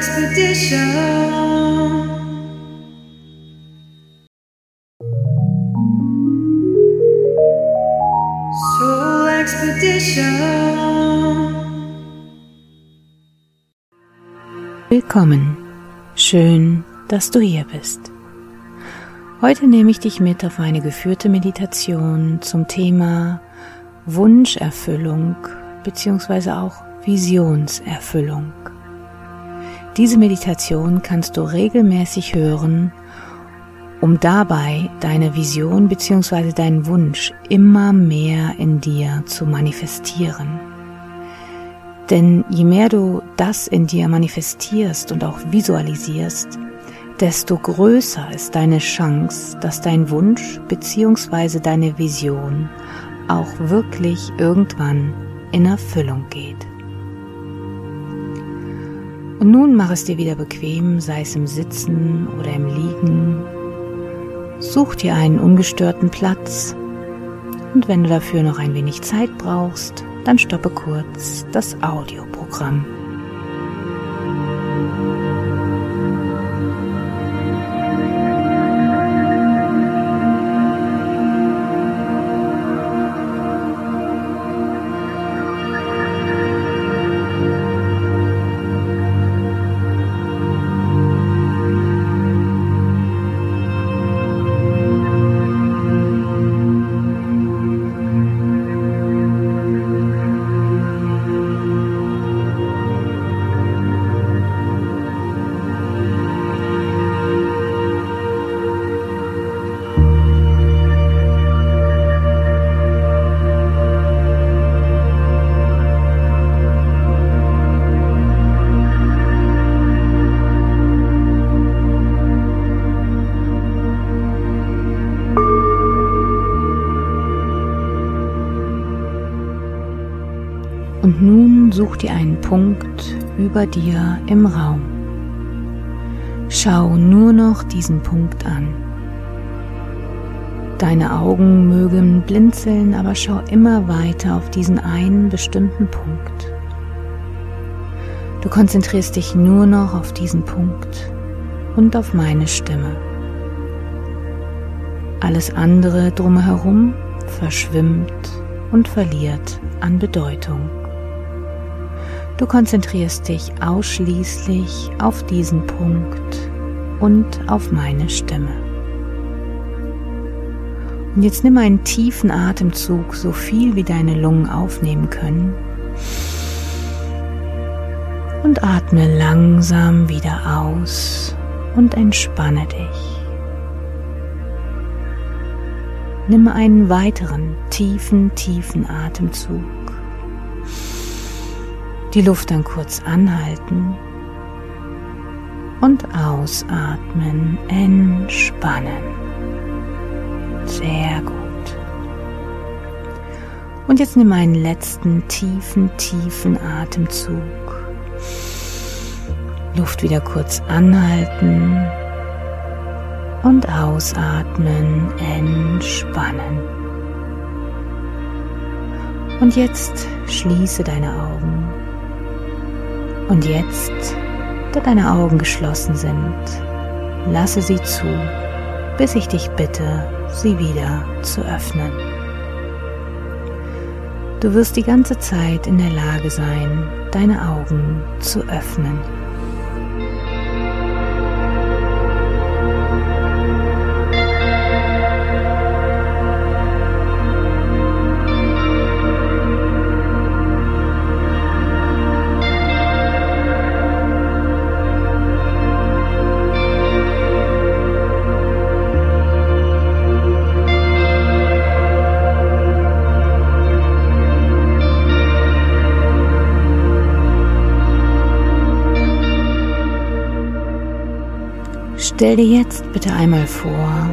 Expedition. Soul Expedition. Willkommen. Schön, dass du hier bist. Heute nehme ich dich mit auf eine geführte Meditation zum Thema Wunscherfüllung bzw. auch Visionserfüllung. Diese Meditation kannst du regelmäßig hören, um dabei deine Vision bzw. deinen Wunsch immer mehr in dir zu manifestieren. Denn je mehr du das in dir manifestierst und auch visualisierst, desto größer ist deine Chance, dass dein Wunsch bzw. deine Vision auch wirklich irgendwann in Erfüllung geht. Und nun mach es dir wieder bequem, sei es im Sitzen oder im Liegen. Such dir einen ungestörten Platz und wenn du dafür noch ein wenig Zeit brauchst, dann stoppe kurz das Audioprogramm. Und nun such dir einen Punkt über dir im Raum. Schau nur noch diesen Punkt an. Deine Augen mögen blinzeln, aber schau immer weiter auf diesen einen bestimmten Punkt. Du konzentrierst dich nur noch auf diesen Punkt und auf meine Stimme. Alles andere drumherum verschwimmt und verliert an Bedeutung. Du konzentrierst dich ausschließlich auf diesen Punkt und auf meine Stimme. Und jetzt nimm einen tiefen Atemzug, so viel wie deine Lungen aufnehmen können. Und atme langsam wieder aus und entspanne dich. Nimm einen weiteren tiefen, tiefen Atemzug die Luft dann kurz anhalten und ausatmen, entspannen. Sehr gut. Und jetzt nimm einen letzten tiefen, tiefen Atemzug. Luft wieder kurz anhalten und ausatmen, entspannen. Und jetzt schließe deine Augen und jetzt, da deine Augen geschlossen sind, lasse sie zu, bis ich dich bitte, sie wieder zu öffnen. Du wirst die ganze Zeit in der Lage sein, deine Augen zu öffnen. Stell dir jetzt bitte einmal vor,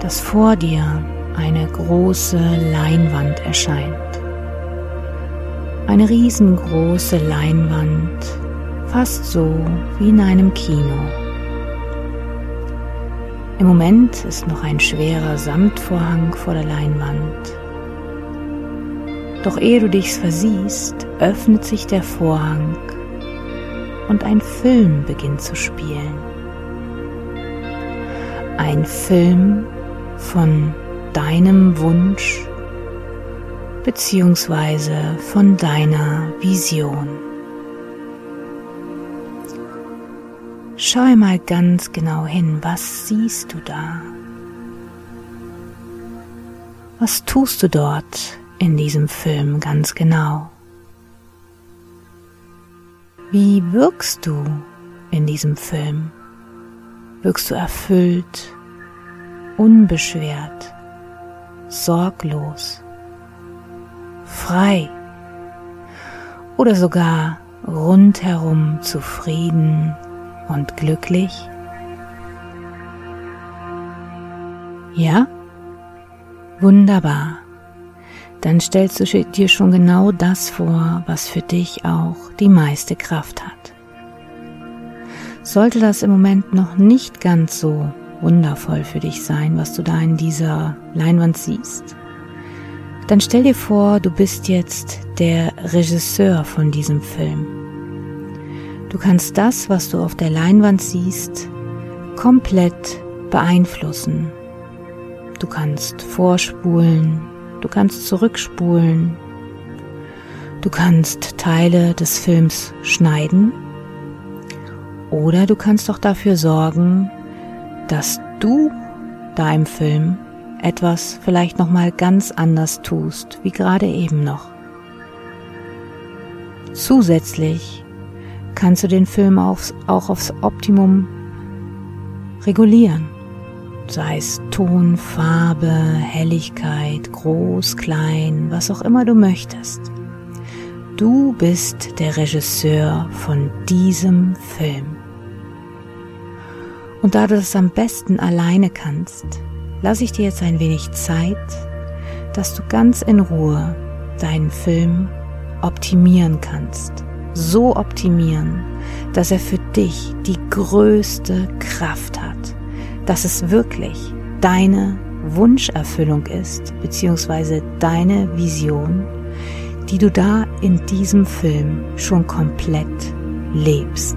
dass vor dir eine große Leinwand erscheint. Eine riesengroße Leinwand, fast so wie in einem Kino. Im Moment ist noch ein schwerer Samtvorhang vor der Leinwand. Doch ehe du dich versiehst, öffnet sich der Vorhang und ein Film beginnt zu spielen. Ein Film von deinem Wunsch beziehungsweise von deiner Vision. Schau mal ganz genau hin, was siehst du da? Was tust du dort in diesem Film ganz genau? Wie wirkst du in diesem Film? Wirkst du erfüllt, unbeschwert, sorglos, frei oder sogar rundherum zufrieden und glücklich? Ja? Wunderbar. Dann stellst du dir schon genau das vor, was für dich auch die meiste Kraft hat. Sollte das im Moment noch nicht ganz so wundervoll für dich sein, was du da in dieser Leinwand siehst, dann stell dir vor, du bist jetzt der Regisseur von diesem Film. Du kannst das, was du auf der Leinwand siehst, komplett beeinflussen. Du kannst vorspulen, du kannst zurückspulen, du kannst Teile des Films schneiden oder du kannst auch dafür sorgen, dass du da im Film etwas vielleicht noch mal ganz anders tust, wie gerade eben noch. Zusätzlich kannst du den Film aufs, auch aufs Optimum regulieren, sei es Ton, Farbe, Helligkeit, groß, klein, was auch immer du möchtest. Du bist der Regisseur von diesem Film. Und da du das am besten alleine kannst, lasse ich dir jetzt ein wenig Zeit, dass du ganz in Ruhe deinen Film optimieren kannst. So optimieren, dass er für dich die größte Kraft hat, dass es wirklich deine Wunscherfüllung ist, beziehungsweise deine Vision, die du da in diesem Film schon komplett lebst.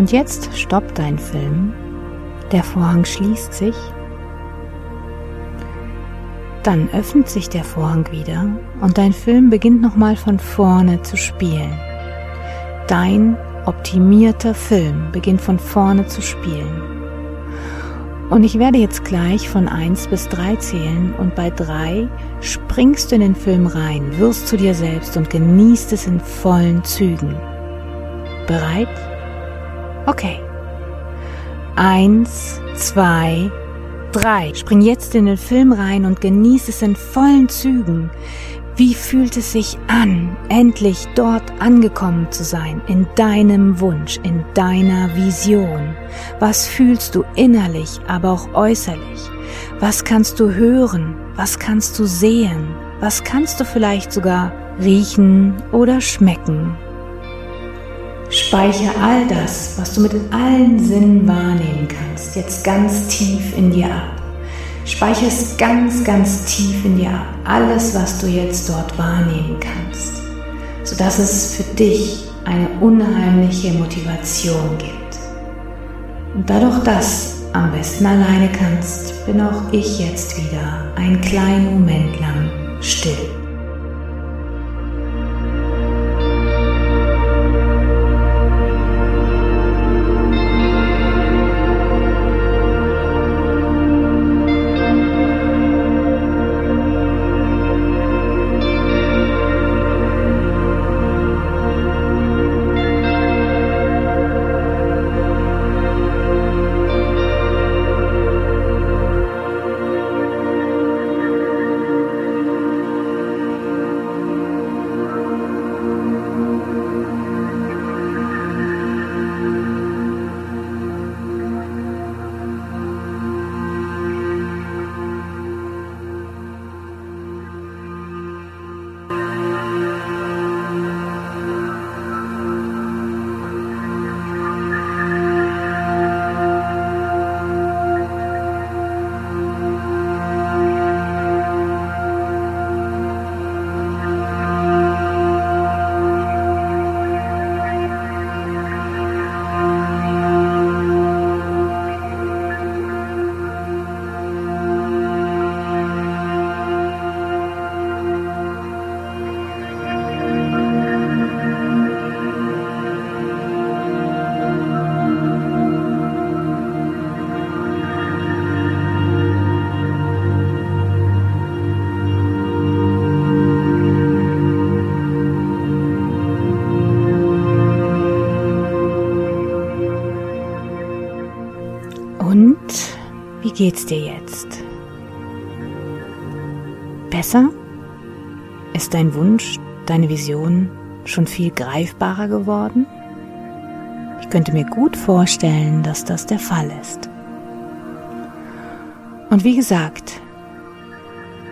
Und jetzt stoppt dein Film. Der Vorhang schließt sich. Dann öffnet sich der Vorhang wieder und dein Film beginnt nochmal von vorne zu spielen. Dein optimierter Film beginnt von vorne zu spielen. Und ich werde jetzt gleich von 1 bis 3 zählen und bei 3 springst du in den Film rein, wirst zu dir selbst und genießt es in vollen Zügen. Bereit? Okay. Eins, zwei, drei. Spring jetzt in den Film rein und genieß es in vollen Zügen. Wie fühlt es sich an, endlich dort angekommen zu sein, in deinem Wunsch, in deiner Vision? Was fühlst du innerlich, aber auch äußerlich? Was kannst du hören? Was kannst du sehen? Was kannst du vielleicht sogar riechen oder schmecken? Speicher all das, was du mit allen Sinnen wahrnehmen kannst, jetzt ganz tief in dir ab. Speicher es ganz, ganz tief in dir ab. Alles, was du jetzt dort wahrnehmen kannst, sodass es für dich eine unheimliche Motivation gibt. Und da du das am besten alleine kannst, bin auch ich jetzt wieder einen kleinen Moment lang still. Geht's dir jetzt? Besser? Ist dein Wunsch, deine Vision schon viel greifbarer geworden? Ich könnte mir gut vorstellen, dass das der Fall ist. Und wie gesagt,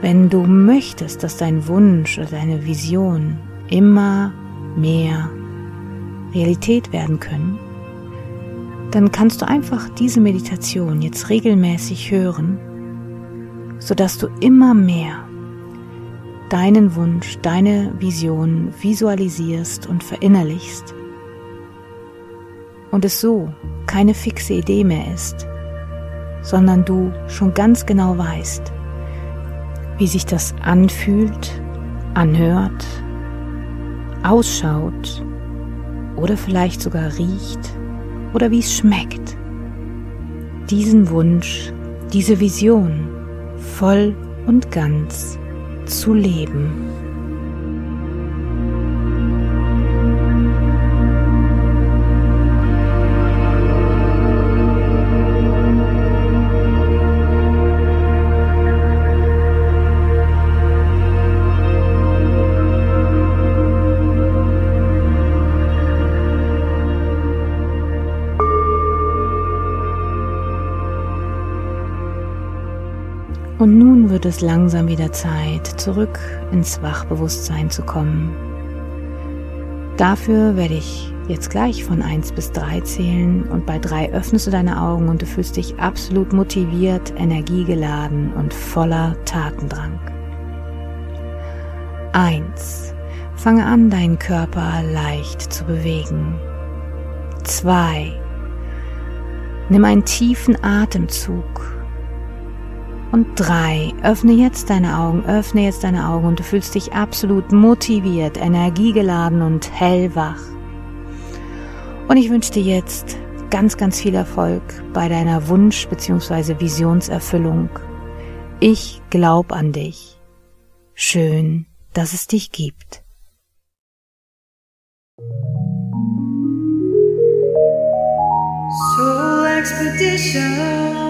wenn du möchtest, dass dein Wunsch oder deine Vision immer mehr Realität werden können, dann kannst du einfach diese Meditation jetzt regelmäßig hören, sodass du immer mehr deinen Wunsch, deine Vision visualisierst und verinnerlichst. Und es so keine fixe Idee mehr ist, sondern du schon ganz genau weißt, wie sich das anfühlt, anhört, ausschaut oder vielleicht sogar riecht oder wie es schmeckt. Diesen Wunsch, diese Vision voll und ganz zu leben. Wird es langsam wieder Zeit, zurück ins Wachbewusstsein zu kommen. Dafür werde ich jetzt gleich von 1 bis 3 zählen und bei 3 öffnest du deine Augen und du fühlst dich absolut motiviert, energiegeladen und voller Tatendrang. 1. Fange an, deinen Körper leicht zu bewegen. 2. Nimm einen tiefen Atemzug und drei. Öffne jetzt deine Augen, öffne jetzt deine Augen und du fühlst dich absolut motiviert, energiegeladen und hellwach. Und ich wünsche dir jetzt ganz, ganz viel Erfolg bei deiner Wunsch- bzw. Visionserfüllung. Ich glaub an dich. Schön, dass es dich gibt. Soul Expedition.